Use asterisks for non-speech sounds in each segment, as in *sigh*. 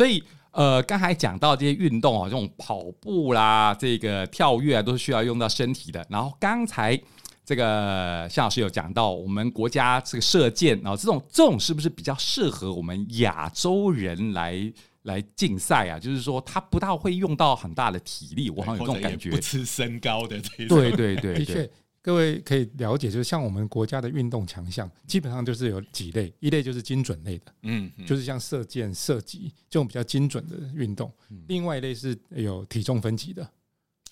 所以呃，刚才讲到这些运动啊，这种跑步啦，这个跳跃啊，都是需要用到身体的。然后刚才这个夏老师有讲到，我们国家这个射箭啊，这种这种是不是比较适合我们亚洲人来来竞赛啊？就是说，他不大会用到很大的体力，我好像有这种感觉，不吃身高的这种。对对对，对，的确。各位可以了解，就是像我们国家的运动强项，基本上就是有几类，一类就是精准类的，嗯，就是像射箭、射击这种比较精准的运动；另外一类是有体重分级的，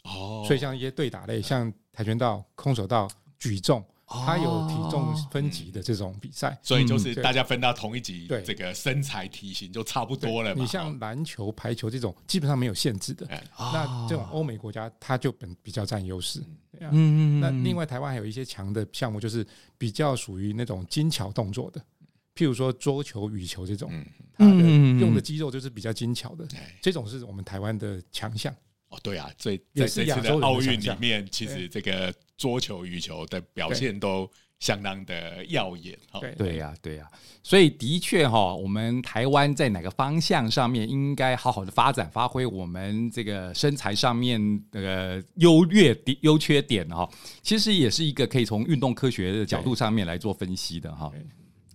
哦，所以像一些对打类，像跆拳道、空手道、举重。它有体重分级的这种比赛，哦，所以就是大家分到同一级，对这个身材体型就差不多了。你像篮球、排球这种，基本上没有限制的。那这种欧美国家，它就本比较占优势。嗯嗯。那另外台湾还有一些强的项目，就是比较属于那种精巧动作的，譬如说桌球、羽球这种，它的用的肌肉就是比较精巧的。这种是我们台湾的强项。哦，对啊，所以在这次的奥运里面，其实这个桌球、羽球的表现都相当的耀眼。对对呀，对呀，所以的确哈，我们台湾在哪个方向上面应该好好的发展，发挥我们这个身材上面的优劣点、优缺点哈，其实也是一个可以从运动科学的角度上面来做分析的哈。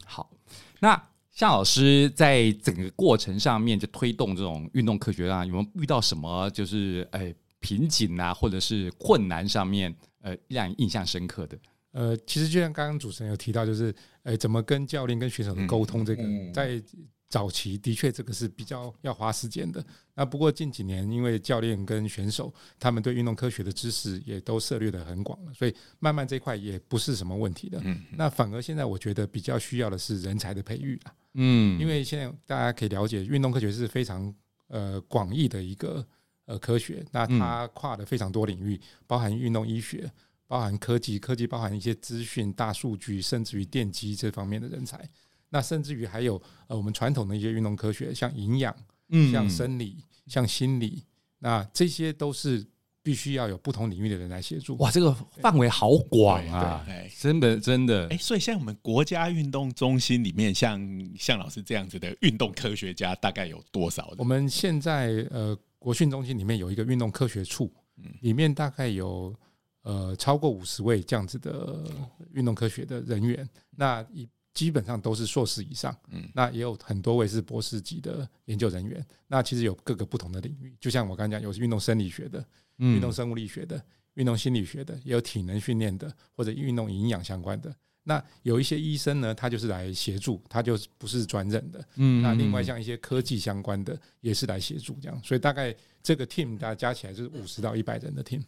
好，那。向老师在整个过程上面就推动这种运动科学啊，有没有遇到什么就是诶瓶颈啊，或者是困难上面呃让你印象深刻的？呃，其实就像刚刚主持人有提到，就是呃怎么跟教练跟选手的沟通，这个在。早期的确，这个是比较要花时间的。那不过近几年，因为教练跟选手他们对运动科学的知识也都涉猎的很广了，所以慢慢这块也不是什么问题的。那反而现在我觉得比较需要的是人才的培育啊。嗯，因为现在大家可以了解，运动科学是非常呃广义的一个呃科学，那它跨了非常多领域，包含运动医学，包含科技，科技包含一些资讯、大数据，甚至于电机这方面的人才。那甚至于还有呃，我们传统的一些运动科学，像营养，嗯，像生理，像心理，那这些都是必须要有不同领域的人来协助。哇，这个范围好广啊！真的真的。哎，所以现在我们国家运动中心里面，像像老师这样子的运动科学家，大概有多少？我们现在呃，国训中心里面有一个运动科学处，里面大概有呃超过五十位这样子的运动科学的人员。那一基本上都是硕士以上，嗯，那也有很多位是博士级的研究人员。那其实有各个不同的领域，就像我刚刚讲，有运动生理学的，运动生物力学的，运动心理学的，也有体能训练的，或者运动营养相关的。那有一些医生呢，他就是来协助，他就不是专任的，嗯。那另外像一些科技相关的，也是来协助这样。所以大概这个 team 大家加起来就是五十到一百人的 team。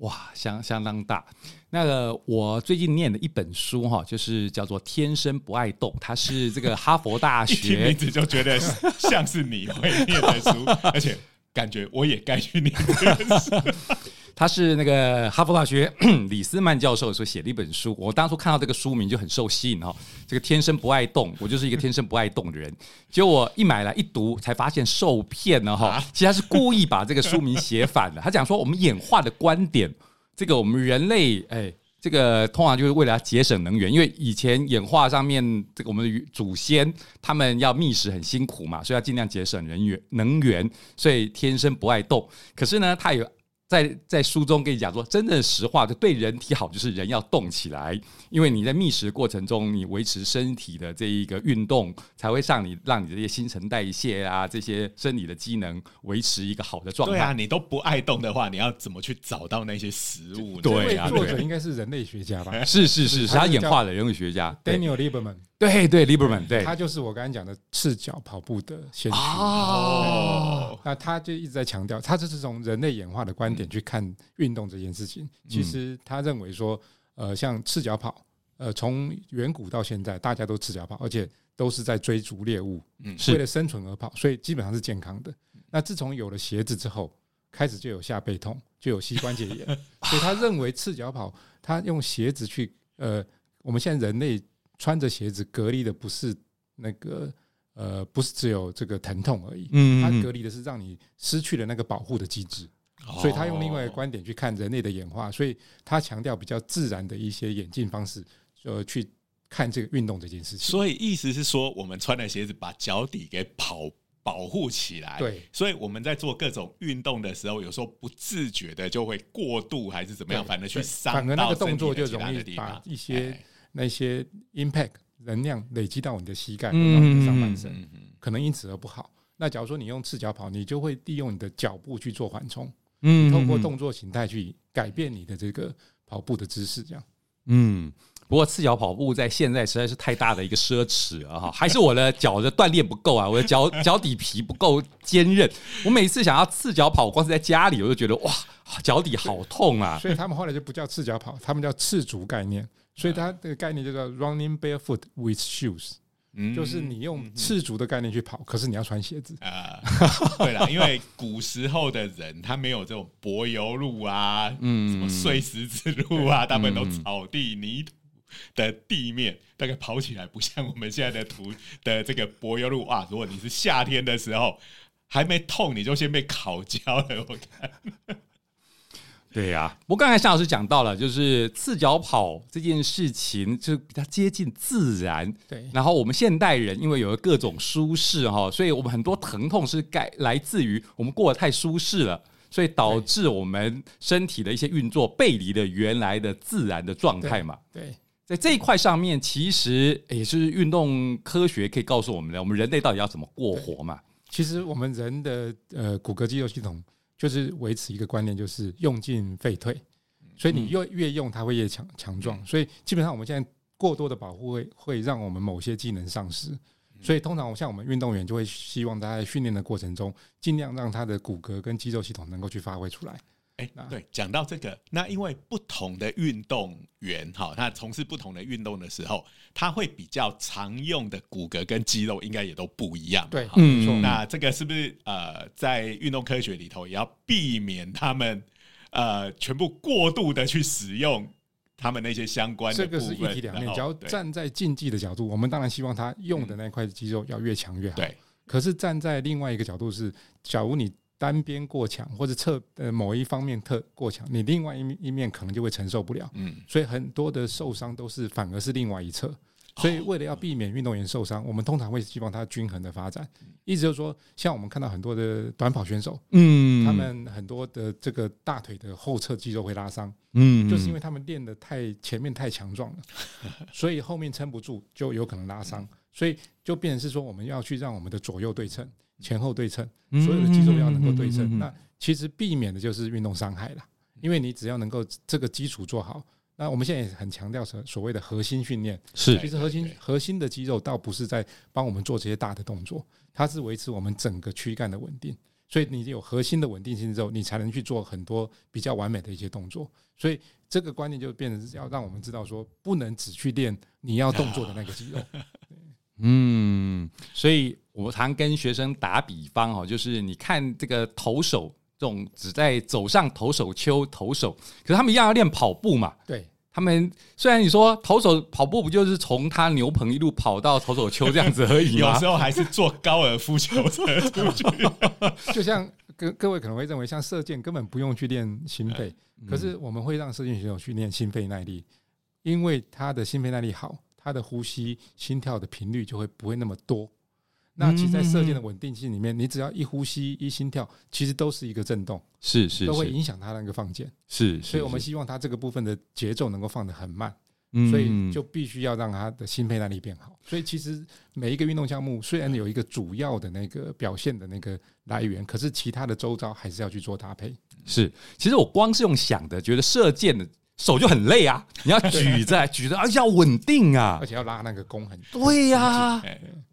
哇，相相当大。那个我最近念的一本书哈，就是叫做《天生不爱动》，它是这个哈佛大 *laughs* 学名字就觉得像是你会念的书，*laughs* 而且感觉我也该去念这本书。*laughs* 他是那个哈佛大学 *clears throat* 李斯曼教授所写的一本书，我当初看到这个书名就很受吸引哈。这个天生不爱动，我就是一个天生不爱动的人。*laughs* 结果我一买来一读，才发现受骗了哈。其实他是故意把这个书名写反了。他讲说我们演化的观点，这个我们人类哎，这个通常就是为了要节省能源，因为以前演化上面这个我们的祖先他们要觅食很辛苦嘛，所以要尽量节省人源能源，所以天生不爱动。可是呢，他有。在在书中跟你讲说，真正的实话就对人体好，就是人要动起来，因为你在觅食过程中，你维持身体的这一个运动，才会让你让你这些新陈代谢啊，这些生理的机能维持一个好的状态。对啊，你都不爱动的话，你要怎么去找到那些食物？对啊，作者应该是人类学家吧？是是是，是他演化的人类学家 Daniel Lieberman。对对，Lieberman，对，他就是我刚才讲的赤脚跑步的先驱。哦，那他就一直在强调，他就是从人类演化的观点去看运动这件事情。其实他认为说，呃，像赤脚跑，呃，从远古到现在，大家都赤脚跑，而且都是在追逐猎物，嗯，为了生存而跑，所以基本上是健康的。那自从有了鞋子之后，开始就有下背痛，就有膝关节炎，*laughs* 所以他认为赤脚跑，他用鞋子去，呃，我们现在人类。穿着鞋子隔离的不是那个呃，不是只有这个疼痛而已，嗯，它隔离的是让你失去了那个保护的机制，所以他用另外一个观点去看人类的演化，所以他强调比较自然的一些演进方式，呃，去看这个运动这件事情。所以意思是说，我们穿的鞋子把脚底给跑保护起来。对，所以我们在做各种运动的时候，有时候不自觉的就会过度还是怎么样，反而去伤，反而那个动作就容易把一些那些 impact 能量累积到你的膝盖，你的上半身，可能因此而不好。那假如说你用赤脚跑，你就会利用你的脚步去做缓冲，嗯，通过动作形态去改变你的这个跑步的姿势，这样，嗯。不过赤脚跑步在现在实在是太大的一个奢侈了！哈，*laughs* 还是我的脚的锻炼不够啊，我的脚 *laughs* 脚底皮不够坚韧。我每次想要赤脚跑，光是在家里我就觉得哇，脚底好痛啊！所以他们后来就不叫赤脚跑，他们叫赤足概念。所以它这个概念就叫 running barefoot with shoes，就是你用赤足的概念去跑，可是你要穿鞋子啊。对了，因为古时候的人他没有这种柏油路啊，嗯，什么碎石子路啊，他们都草地泥土。的地面大概跑起来不像我们现在的土的这个柏油路啊！如果你是夏天的时候还没痛，你就先被烤焦了。我看，对呀、啊。我刚才夏老师讲到了，就是赤脚跑这件事情，就比较接近自然。对。然后我们现代人因为有了各种舒适哈，所以我们很多疼痛是该来自于我们过得太舒适了，所以导致我们身体的一些运作背离了原来的自然的状态嘛。对。对在这一块上面，其实也是运动科学可以告诉我们的，我们人类到底要怎么过活嘛？其实我们人的呃骨骼肌肉系统就是维持一个观念，就是用进废退，所以你越越用它会越强强壮，所以基本上我们现在过多的保护会会让我们某些技能丧失，所以通常像我们运动员就会希望他在训练的过程中，尽量让他的骨骼跟肌肉系统能够去发挥出来。哎，对，讲到这个，那因为不同的运动员哈，他从事不同的运动的时候，他会比较常用的骨骼跟肌肉应该也都不一样。对，嗯，那这个是不是呃，在运动科学里头也要避免他们呃全部过度的去使用他们那些相关的？这个是一体两面。只要站在竞技的角度，我们当然希望他用的那块肌肉要越强越好。对，可是站在另外一个角度是，假如你。单边过强，或者侧呃某一方面特过强，你另外一面一面可能就会承受不了。嗯，所以很多的受伤都是反而是另外一侧。所以为了要避免运动员受伤，我们通常会希望他均衡的发展。意思就是说，像我们看到很多的短跑选手，嗯，他们很多的这个大腿的后侧肌肉会拉伤，嗯，就是因为他们练得太前面太强壮了，*laughs* 所以后面撑不住，就有可能拉伤。所以就变成是说，我们要去让我们的左右对称。前后对称，所有的肌肉要能够对称。那其实避免的就是运动伤害了，因为你只要能够这个基础做好。那我们现在也很强调所所谓的核心训练，是其实核心核心的肌肉倒不是在帮我们做这些大的动作，它是维持我们整个躯干的稳定。所以你有核心的稳定性之后，你才能去做很多比较完美的一些动作。所以这个观念就变成是要让我们知道说，不能只去练你要动作的那个肌肉。*laughs* 嗯，所以我常跟学生打比方哦，就是你看这个投手，这种只在走上投手丘投手，可是他们一样要练跑步嘛。对，他们虽然你说投手跑步不就是从他牛棚一路跑到投手丘这样子而已吗？*laughs* 有时候还是做高尔夫球车出去。*laughs* 就像各各位可能会认为，像射箭根本不用去练心肺，可是我们会让射箭选手去练心肺耐力，因为他的心肺耐力好。他的呼吸、心跳的频率就会不会那么多。那其实，在射箭的稳定性里面，你只要一呼吸、一心跳，其实都是一个震动，是是，都会影响它那个放箭。是，所以我们希望它这个部分的节奏能够放得很慢，所以就必须要让它的心肺耐力变好。所以其实每一个运动项目虽然有一个主要的那个表现的那个来源，可是其他的周遭还是要去做搭配。是，其实我光是用想的，觉得射箭的。手就很累啊！你要举着 *laughs* 举着，而且要稳定啊，而且要拉那个弓很对呀、啊！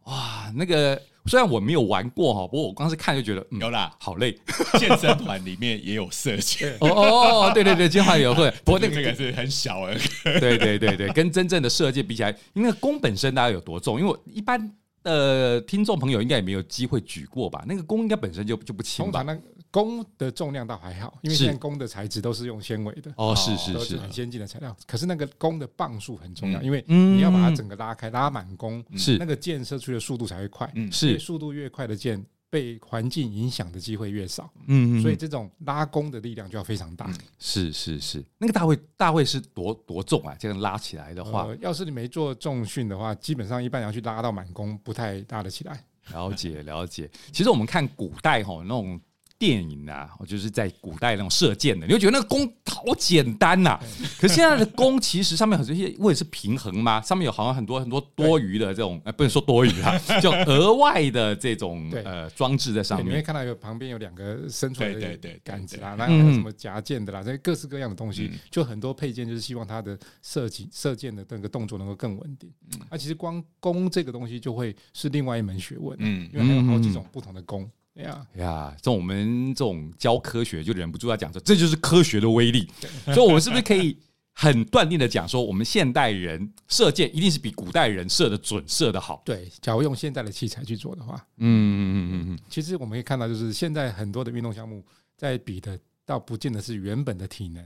哇，那个虽然我没有玩过哈，不过我光是看就觉得、嗯、有啦，好累。健身团里面也有射箭哦哦哦，对对对，健身团也会。*laughs* 不过那个那个是很小而已。对对对对，跟真正的射箭比起来，因为弓本身大概有多重？因为我一般的听众朋友应该也没有机会举过吧？那个弓应该本身就就不轻吧？弓的重量倒还好，因为现在弓的材质都是用纤维的哦，是是是，很先进的材料。可是那个弓的磅数很重要，因为你要把它整个拉开，拉满弓，是那个箭射出去的速度才会快。嗯，是速度越快的箭，被环境影响的机会越少。嗯，所以这种拉弓的力量就要非常大。是是是，那个大会大会是多多重啊？这样拉起来的话，要是你没做重训的话，基本上一般要去拉到满弓，不太拉得起来。了解了解。其实我们看古代吼那种。电影啊，我就是在古代那种射箭的，你会觉得那个弓好简单呐、啊。可是现在的弓其实上面很多些，为的是平衡嘛，上面有好像很多很多多余的这种，呃，不能说多余啊，*laughs* 就额外的这种呃装置在上面。你会看到有旁边有两个伸出来的杆子啦，那有什么夹箭的啦，这些各式各样的东西，就很多配件，就是希望它的射击射箭的那个动作能够更稳定。那其实光弓这个东西就会是另外一门学问，嗯，因为还有好几种不同的弓。呀呀，这种我们这种教科学就忍不住要讲说，这就是科学的威力。所以，我们是不是可以很断定的讲说，我们现代人射箭一定是比古代人射的准、射的好？对，假如用现在的器材去做的话，嗯嗯嗯嗯嗯。其实我们可以看到，就是现在很多的运动项目在比的，倒不见得是原本的体能。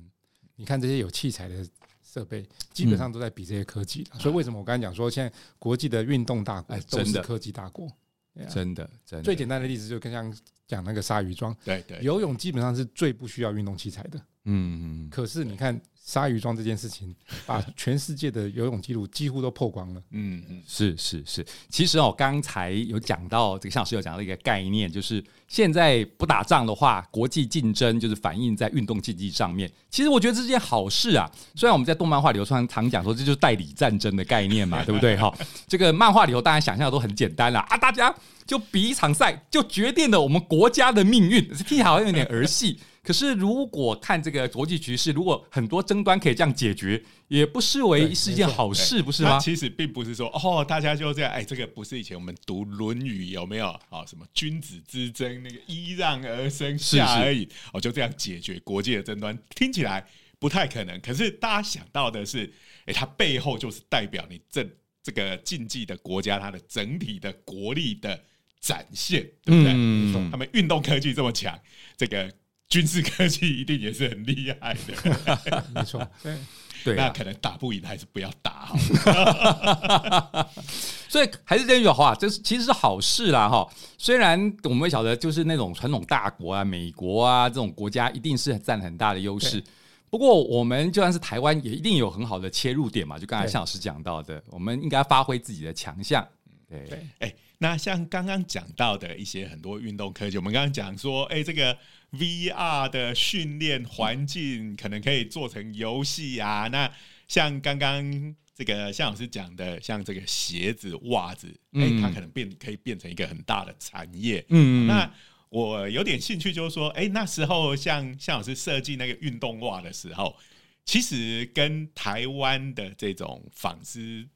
你看这些有器材的设备，基本上都在比这些科技。所以，为什么我刚才讲说，现在国际的运动大国都是科技大国？真的，真的。最简单的例子就更像讲那个鲨鱼装，对对，游泳基本上是最不需要运动器材的，嗯嗯。可是你看鲨鱼装这件事情，把 *laughs* 全世界的游泳记录几乎都破光了，嗯嗯，是是是。其实哦，刚才有讲到这个，向老师有讲到一个概念，就是现在不打仗的话，国际竞争就是反映在运动竞技上面。其实我觉得这是件好事啊。虽然我们在动漫画里头常常讲说，这就是代理战争的概念嘛，*laughs* 对不对？哈，这个漫画里头大家想象的都很简单了啊，大家。就比一场赛，就决定了我们国家的命运。听起来好像有点儿戏，可是如果看这个国际局势，如果很多争端可以这样解决，也不失为是一件好事，不是吗？其实并不是说哦，大家就这样。哎，这个不是以前我们读《论语》有没有啊？什么君子之争，那个揖让而生下而已。哦，就这样解决国际的争端，听起来不太可能。可是大家想到的是，哎，它背后就是代表你这这个竞技的国家，它的整体的国力的。展现对不对？嗯、他们运动科技这么强，这个军事科技一定也是很厉害的。*laughs* 没错，对对，那可能打不赢还是不要打好。*laughs* 所以还是这句话，这是其实是好事啦哈。虽然我们晓得，就是那种传统大国啊，美国啊这种国家，一定是占很大的优势。不过我们就算是台湾，也一定有很好的切入点嘛。就刚才向老师讲到的，我们应该发挥自己的强项。对对，哎。那像刚刚讲到的一些很多运动科技，我们刚刚讲说，哎，这个 VR 的训练环境可能可以做成游戏啊。那像刚刚这个向老师讲的，像这个鞋子、袜子，哎，它可能变可以变成一个很大的产业。嗯，那我有点兴趣，就是说，哎，那时候像向老师设计那个运动袜的时候，其实跟台湾的这种纺织。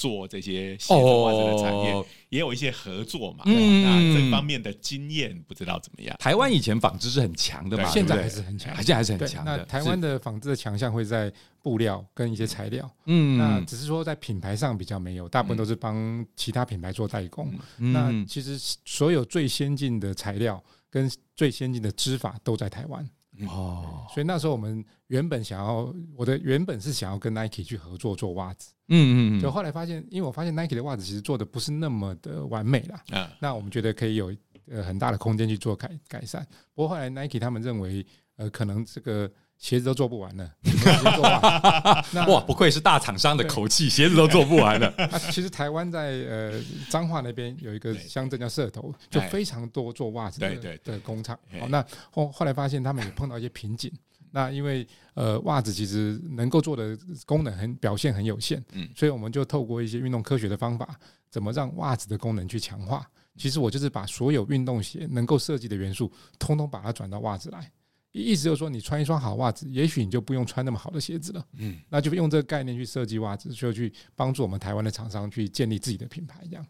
做这些鞋子袜子的产业，也有一些合作嘛。嗯，那这方面的经验不知道怎么样。台湾以前纺织是很强的嘛，现在还是很强，现在还是很强的。那台湾的纺织的强项会在布料跟一些材料。嗯，那只是说在品牌上比较没有，大部分都是帮其他品牌做代工。那其实所有最先进的材料跟最先进的织法都在台湾。哦，所以那时候我们原本想要，我的原本是想要跟 Nike 去合作做袜子，嗯嗯嗯，就后来发现，因为我发现 Nike 的袜子其实做的不是那么的完美啦，啊，那我们觉得可以有呃很大的空间去做改改善。不过后来 Nike 他们认为，呃，可能这个。鞋子都做不完了，*laughs* 哇！不愧是大厂商的口气，鞋子都做不完了。*laughs* 啊，其实台湾在呃彰化那边有一个乡镇叫社头，就非常多做袜子的的工厂。好，那后后来发现他们也碰到一些瓶颈。那因为呃袜子其实能够做的功能很表现很有限，嗯，所以我们就透过一些运动科学的方法，怎么让袜子的功能去强化？其实我就是把所有运动鞋能够设计的元素，通通把它转到袜子来。意思就是说，你穿一双好袜子，也许你就不用穿那么好的鞋子了。嗯，那就用这个概念去设计袜子，就去帮助我们台湾的厂商去建立自己的品牌，这样。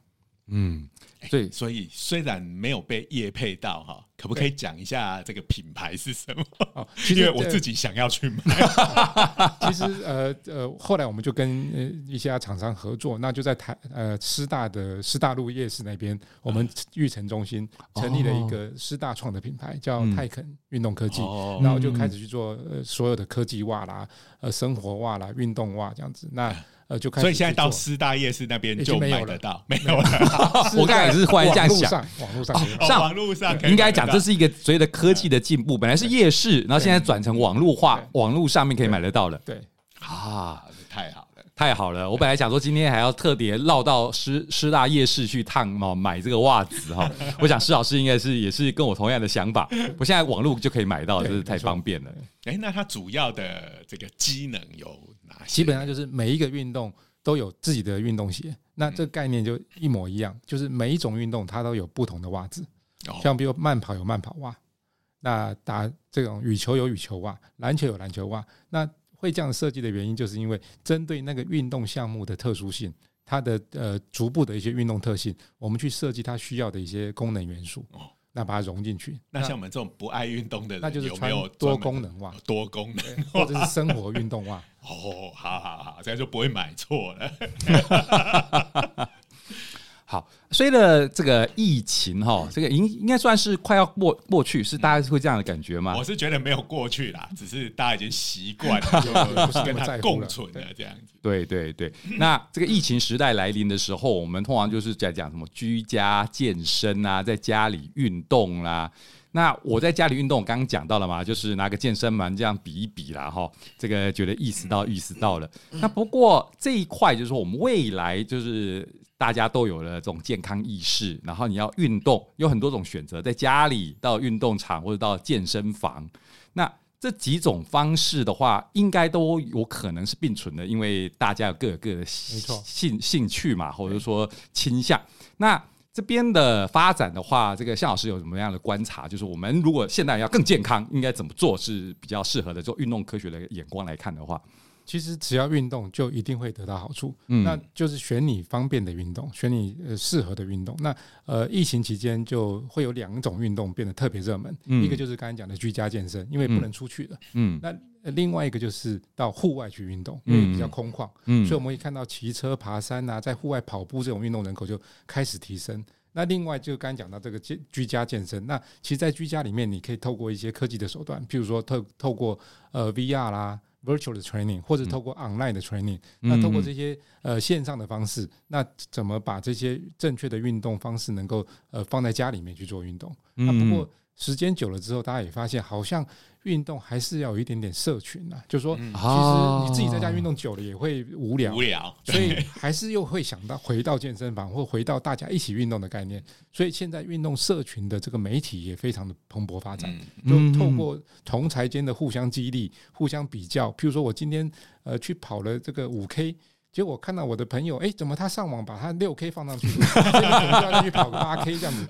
嗯，所以所以虽然没有被业配到哈，可不可以讲一下这个品牌是什么？哦，因为我自己想要去买。*laughs* 其实呃呃，后来我们就跟一些厂商合作，那就在台呃师大的师大路夜市那边，我们育成中心成立了一个师大创的品牌，叫泰肯运动科技，然后就开始去做呃所有的科技袜啦，呃生活袜啦，运动袜这样子。那呃，就开，所以现在到师大夜市那边就买得到，没有了。*laughs* 我刚才也是忽然这样想，网络上，上网络上应该讲这是一个随着科技的进步，本来是夜市，然后现在转成网络化，网络上面可以买得到了。对，啊，太好了。太好了！我本来想说今天还要特别绕到师师大夜市去烫嘛，买这个袜子哈。*laughs* 我想施老师应该是也是跟我同样的想法。*laughs* 我现在网络就可以买到，真是太方便了。哎，那它主要的这个机能有基本上就是每一个运动都有自己的运动鞋。那这个概念就一模一样，就是每一种运动它都有不同的袜子。像比如慢跑有慢跑袜，那打这种羽球有羽球袜，篮球有篮球袜。那会这样设计的原因，就是因为针对那个运动项目的特殊性，它的呃逐步的一些运动特性，我们去设计它需要的一些功能元素，那把它融进去。那像我们这种不爱运动的人，那就是穿多功能袜，多功能或者是生活运动袜。*laughs* 哦，好好好，这样就不会买错了。*laughs* 好，随着这个疫情哈，这个应应该算是快要过过去，是大家会这样的感觉吗？我是觉得没有过去啦，*laughs* 只是大家已经习惯了，*laughs* *laughs* 就是跟他共存了这样子。对对对，那这个疫情时代来临的时候，我们通常就是在讲什么居家健身啊，在家里运动啦。那我在家里运动，我刚刚讲到了嘛，就是拿个健身环这样比一比啦哈，这个觉得意识到意识到了。那不过这一块就是说，我们未来就是。大家都有了这种健康意识，然后你要运动，有很多种选择，在家里、到运动场或者到健身房，那这几种方式的话，应该都有可能是并存的，因为大家有各有各的兴兴趣嘛，或者说倾向。那这边的发展的话，这个向老师有什么样的观察？就是我们如果现在要更健康，应该怎么做是比较适合的？做运动科学的眼光来看的话。其实只要运动，就一定会得到好处。嗯，那就是选你方便的运动，选你呃适合的运动。那呃，疫情期间就会有两种运动变得特别热门，一个就是刚才讲的居家健身，因为不能出去了。嗯，那另外一个就是到户外去运动，因为比较空旷。嗯，所以我们会看到骑车、爬山啊，在户外跑步这种运动人口就开始提升。那另外就刚才讲到这个健居家健身，那其实，在居家里面，你可以透过一些科技的手段，譬如说透透过呃 VR 啦。Virtual 的 training 或者透过 online 的 training，那透过这些呃线上的方式，那怎么把这些正确的运动方式能够呃放在家里面去做运动？那不过时间久了之后，大家也发现好像。运动还是要有一点点社群呐，就是说，其实你自己在家运动久了也会无聊，无聊，所以还是又会想到回到健身房或回到大家一起运动的概念。所以现在运动社群的这个媒体也非常的蓬勃发展，就透过同才间的互相激励、互相比较。譬如说我今天呃去跑了这个五 K。结果看到我的朋友，哎，怎么他上网把他六 K 放上去，*laughs* 这个就要去跑个八 K 这样子，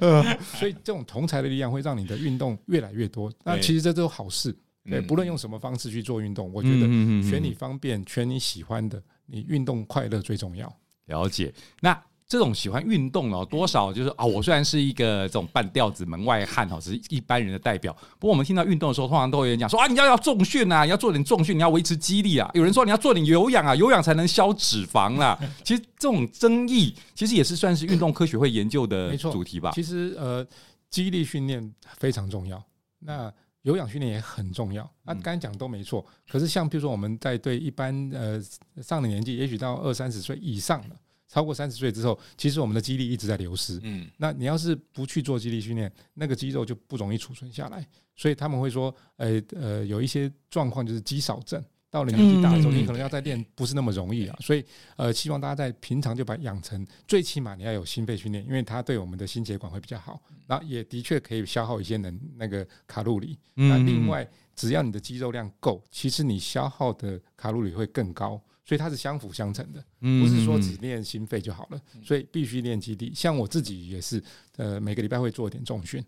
所以这种同才的力量会让你的运动越来越多。那其实这都是好事，对，不论用什么方式去做运动，我觉得选你方便、选你喜欢的，你运动快乐最重要。了解，那。这种喜欢运动哦，多少就是啊，我虽然是一个这种半吊子门外汉哈，只是一般人的代表。不过我们听到运动的时候，通常都有人讲说啊，你要要重训啊，你要做点重训，你要维持肌力啊。*laughs* 有人说你要做点有氧啊，有氧才能消脂肪啦。其实这种争议，其实也是算是运动科学会研究的主题吧。其实呃，肌力训练非常重要，那有氧训练也很重要。那刚才讲都没错，可是像比如说我们在对一般呃上了年纪，也许到二三十岁以上了。超过三十岁之后，其实我们的肌力一直在流失。嗯，那你要是不去做肌力训练，那个肌肉就不容易储存下来。所以他们会说，呃呃，有一些状况就是肌少症，到了年纪大的时候，你可能要再练，不是那么容易啊。所以呃，希望大家在平常就把养成，最起码你要有心肺训练，因为它对我们的心血管会比较好。那也的确可以消耗一些能那个卡路里。那另外，只要你的肌肉量够，其实你消耗的卡路里会更高。所以它是相辅相成的，不是说只练心肺就好了，所以必须练肌力。像我自己也是，呃，每个礼拜会做一点重训，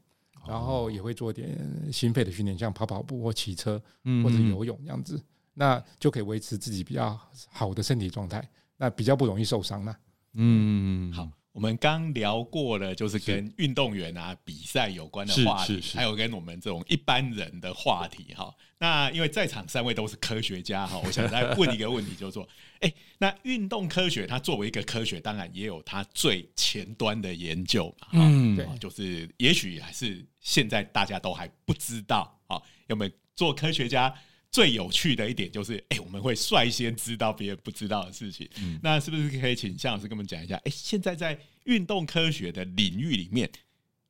然后也会做一点心肺的训练，像跑跑步或骑车或者游泳这样子，那就可以维持自己比较好的身体状态，那比较不容易受伤了。嗯，好。我们刚聊过了，就是跟运动员啊比赛有关的话题，还有跟我们这种一般人的话题哈。那因为在场三位都是科学家哈，我想再问一个问题，就是说，哎，那运动科学它作为一个科学，当然也有它最前端的研究嘛，嗯，对，就是也许还是现在大家都还不知道啊，有没有做科学家？最有趣的一点就是，哎、欸，我们会率先知道别人不知道的事情。嗯、那是不是可以请向老师跟我们讲一下？哎、欸，现在在运动科学的领域里面，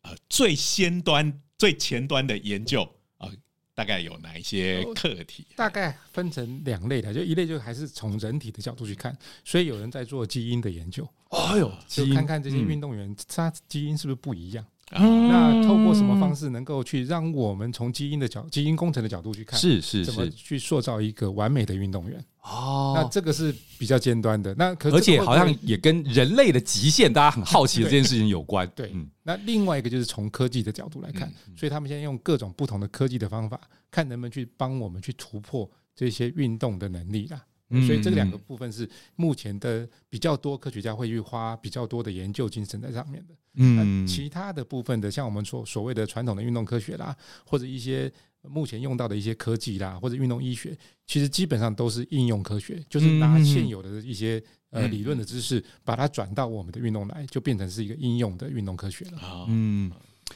呃，最先端、最前端的研究啊、呃，大概有哪一些课题？大概分成两类的，就一类就还是从人体的角度去看，所以有人在做基因的研究。哎呦，就看看这些运动员他基因是不是不一样。嗯、那透过什么方式能够去让我们从基因的角、基因工程的角度去看，是是是，怎么去塑造一个完美的运动员？哦，那这个是比较尖端的。那可而且好像也跟人类的极限，大家很好奇的这件事情有关。对，嗯、那另外一个就是从科技的角度来看，嗯、所以他们现在用各种不同的科技的方法，看能不能去帮我们去突破这些运动的能力啦。所以这两个部分是目前的比较多科学家会去花比较多的研究精神在上面的。嗯，其他的部分的，像我们所所谓的传统的运动科学啦，或者一些目前用到的一些科技啦，或者运动医学，其实基本上都是应用科学，就是拿现有的一些呃理论的知识，把它转到我们的运动来，就变成是一个应用的运动科学了。嗯。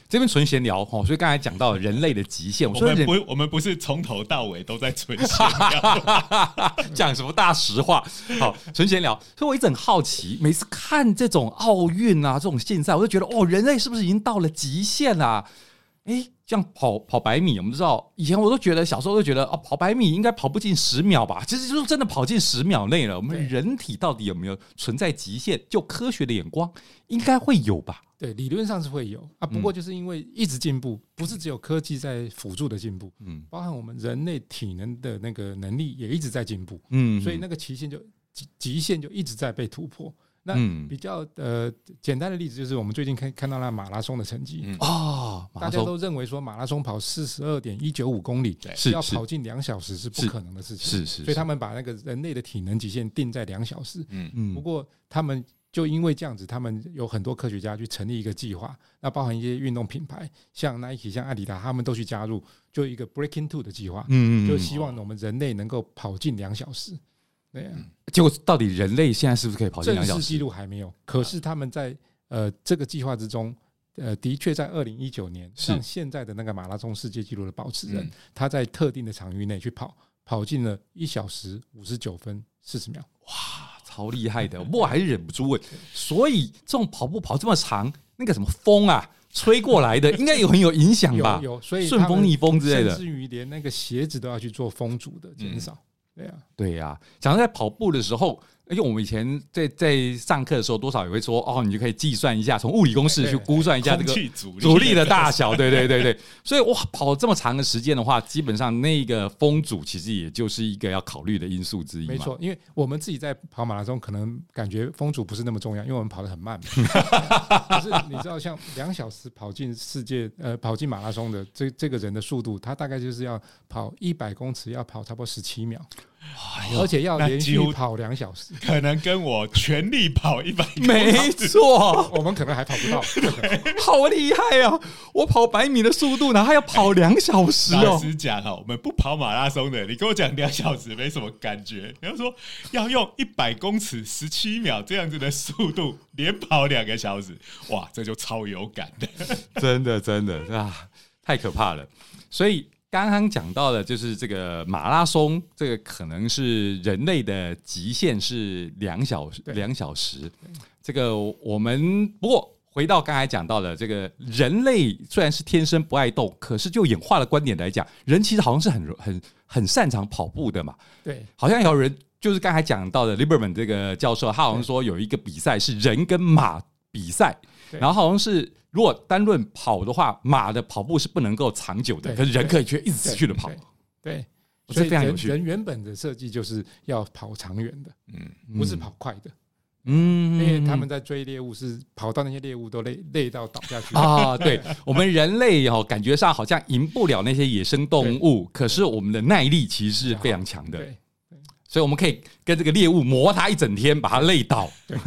这边纯闲聊哈，所以刚才讲到人类的极限，我们不，我们不是从头到尾都在纯闲聊，*laughs* 讲什么大实话？好，纯闲聊。所以我一直很好奇，每次看这种奥运啊，这种竞赛，我就觉得哦，人类是不是已经到了极限啊？哎，像跑跑百米，我们知道以前我都觉得小时候都觉得哦，跑百米应该跑不进十秒吧？其实就是真的跑进十秒内了。我们人体到底有没有存在极限？就科学的眼光，应该会有吧？对，理论上是会有啊，不过就是因为一直进步，不是只有科技在辅助的进步，嗯，包含我们人类体能的那个能力也一直在进步，嗯，所以那个极限就极极限就一直在被突破。那比较呃简单的例子就是我们最近看看到那马拉松的成绩。啊，大家都认为说马拉松跑四十二点一九五公里，是要跑进两小时是不可能的事情，是是，所以他们把那个人类的体能极限定在两小时，嗯。嗯，不过他们。就因为这样子，他们有很多科学家去成立一个计划，那包含一些运动品牌，像 Nike、像阿迪达，他们都去加入，就一个 Breaking Two 的计划，嗯嗯，就希望我们人类能够跑进两小时。对啊，结果到底人类现在是不是可以跑进两小时？正式记录还没有，可是他们在呃这个计划之中，呃，的确在二零一九年，像现在的那个马拉松世界纪录的保持人，他在特定的场域内去跑，跑进了一小时五十九分四十秒，哇！超厉害的，我还是忍不住问。*laughs* 所以这种跑步跑这么长，那个什么风啊，吹过来的，*laughs* 应该有很有影响吧？有，所以顺风逆风之类的，甚至于连那个鞋子都要去做风阻的减少。对呀，对呀。讲在跑步的时候。因为我们以前在在上课的时候，多少也会说哦，你就可以计算一下，从物理公式去估算一下这个 *laughs* 阻力的大小，对对对对。所以哇，跑这么长的时间的话，基本上那个风阻其实也就是一个要考虑的因素之一。没错，因为我们自己在跑马拉松，可能感觉风阻不是那么重要，因为我们跑得很慢。*laughs* 可是你知道，像两小时跑进世界呃跑进马拉松的这这个人的速度，他大概就是要跑一百公尺，要跑差不多十七秒。而且要连续跑两小时，可能跟我全力跑一百，没错，我们可能还跑不到，好厉害啊！我跑百米的速度，然后还要跑两小时哦。老实讲哈，我们不跑马拉松的，你跟我讲两小时没什么感觉。你要说要用一百公尺十七秒这样子的速度连跑两个小时，哇，这就超有感的，真的真的啊，太可怕了。所以。刚刚讲到的，就是这个马拉松，这个可能是人类的极限是两小时，两小时。这个我们不过回到刚才讲到的，这个人类虽然是天生不爱动，可是就演化的观点来讲，人其实好像是很很很擅长跑步的嘛。对，好像有人就是刚才讲到的 Lieberman 这个教授，他好像说有一个比赛是人跟马比赛，然后好像是。如果单论跑的话，马的跑步是不能够长久的，可是人可以却一直持续的跑。对，所以非常有趣。人原本的设计就是要跑长远的，嗯，不是跑快的，嗯，因为他们在追猎物，是跑到那些猎物都累累到倒下去啊。对，我们人类哦，感觉上好像赢不了那些野生动物，可是我们的耐力其实是非常强的。所以我们可以跟这个猎物磨它一整天，把它累倒，*laughs*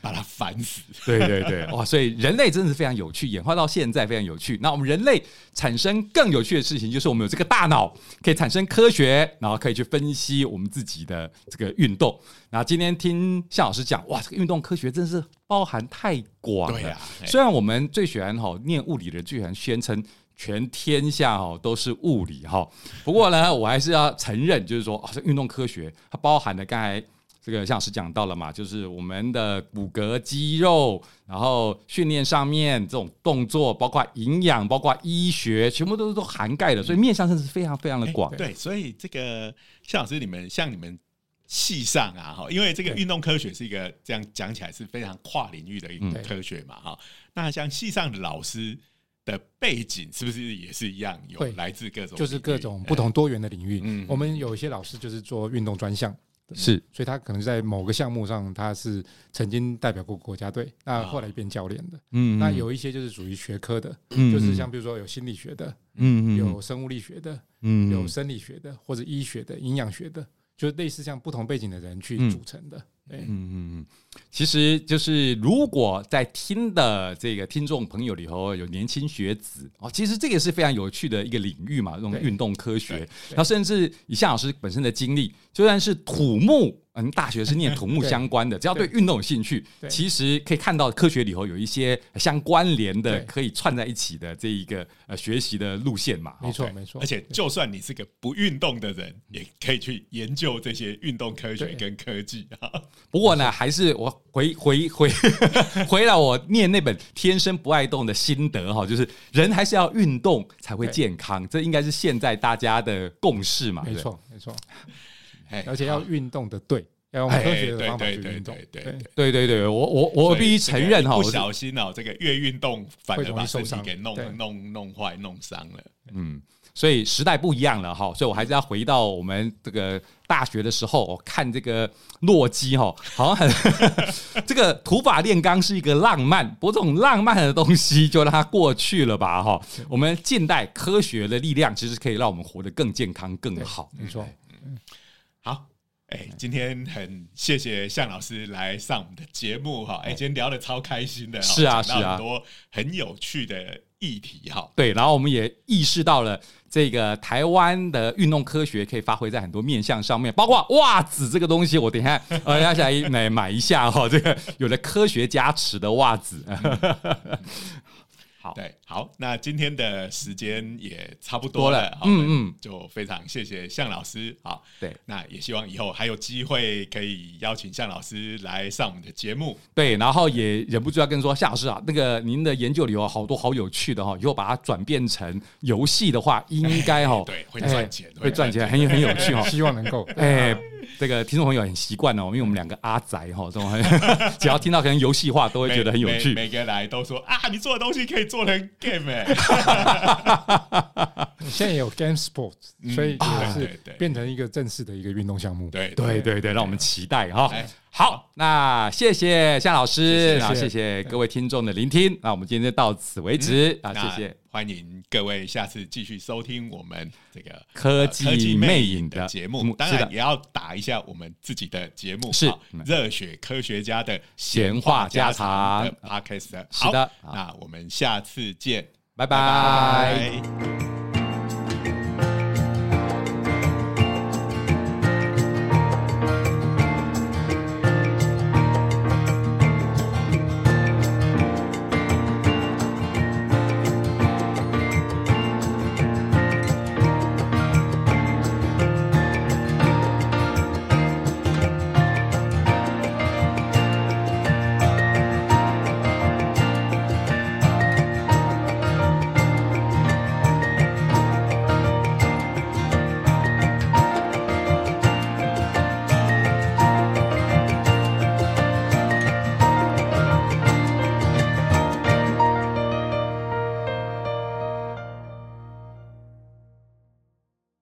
把它烦死。对对对，*laughs* 哇！所以人类真的是非常有趣，演化到现在非常有趣。那我们人类产生更有趣的事情，就是我们有这个大脑，可以产生科学，然后可以去分析我们自己的这个运动。那今天听向老师讲，哇，这个运动科学真是包含太广了。虽然我们最喜欢哈念物理的人最喜欢宣称。全天下哦都是物理哈，不过呢，我还是要承认，就是说，这运动科学它包含了刚才这个向老师讲到了嘛，就是我们的骨骼、肌肉，然后训练上面这种动作，包括营养，包括医学，全部都是都涵盖的，所以面向真是非常非常的广。对，所以这个向老师，你们像你们系上啊，哈，因为这个运动科学是一个这样讲起来是非常跨领域的一个科学嘛，哈。那像系上的老师。的背景是不是也是一样？有来自各种，就是各种不同多元的领域。嗯，我们有一些老师就是做运动专项，是，所以他可能在某个项目上他是曾经代表过国家队，那后来变教练的。嗯，那有一些就是属于学科的，就是像比如说有心理学的，嗯，有生物力学的，嗯，有生理学的或者医学的、营养学的，就是类似像不同背景的人去组成的。对，嗯嗯嗯，其实就是如果在听的这个听众朋友里头有年轻学子哦，其实这个是非常有趣的一个领域嘛，这种运动科学，然后甚至以夏老师本身的经历，就算是土木。嗯，大学是念土木 *laughs* 相关的，只要对运动有兴趣，其实可以看到科学里头有一些相关联的，可以串在一起的这一个呃学习的路线嘛。没错，没错。而且，就算你是个不运动的人，也可以去研究这些运动科学跟科技啊。*laughs* 不过呢，还是我回回回 *laughs* 回来，我念那本《天生不爱动》的心得哈，就是人还是要运动才会健康，这应该是现在大家的共识嘛。没错，没错。而且要运动的对，要用科学的方法去运动。对对对对对，我我我必须承认哈，不小心哦，这个越运动反而把身体给弄弄弄坏、弄伤了。嗯，所以时代不一样了哈，所以我还是要回到我们这个大学的时候，我看这个洛基哈，好像很 *laughs* 这个土法炼钢是一个浪漫，不过这种浪漫的东西就让它过去了吧哈。我们近代科学的力量其实可以让我们活得更健康、更好。没错。好，哎、欸，今天很谢谢向老师来上我们的节目哈，哎、欸，今天聊的超开心的，是啊，是啊，很多很有趣的议题哈。对，然后我们也意识到了这个台湾的运动科学可以发挥在很多面向上面，包括袜子这个东西，我等一下呃要下来买买一下哈，这个有了科学加持的袜子。好，对，好，那今天的时间也差不多了，嗯嗯，就非常谢谢向老师，好，对，那也希望以后还有机会可以邀请向老师来上我们的节目，对，然后也忍不住要跟说向老师啊，那个您的研究里有好多好有趣的哈，以后把它转变成游戏的话，应该哈，*laughs* 对，会赚钱，会赚钱，很很有趣哈，*laughs* 希望能够，哎。这个听众朋友很习惯哦，因为我们两个阿宅哈，这种 *laughs* 只要听到可能游戏化都会觉得很有趣。每，每，每个来都说啊，你做的东西可以做成 game 哎。*laughs* 现在有 game sports，所以也是变成一个正式的一个运动项目。对对对对，让我们期待哈。好，那谢谢夏老师，然后谢谢各位听众的聆听。那我们今天就到此为止啊，谢谢。欢迎各位下次继续收听我们这个科技魅影的节目，当然也要打一下我们自己的节目，是热血科学家的闲话家常 Podcast。是的，那我们下次见，拜拜。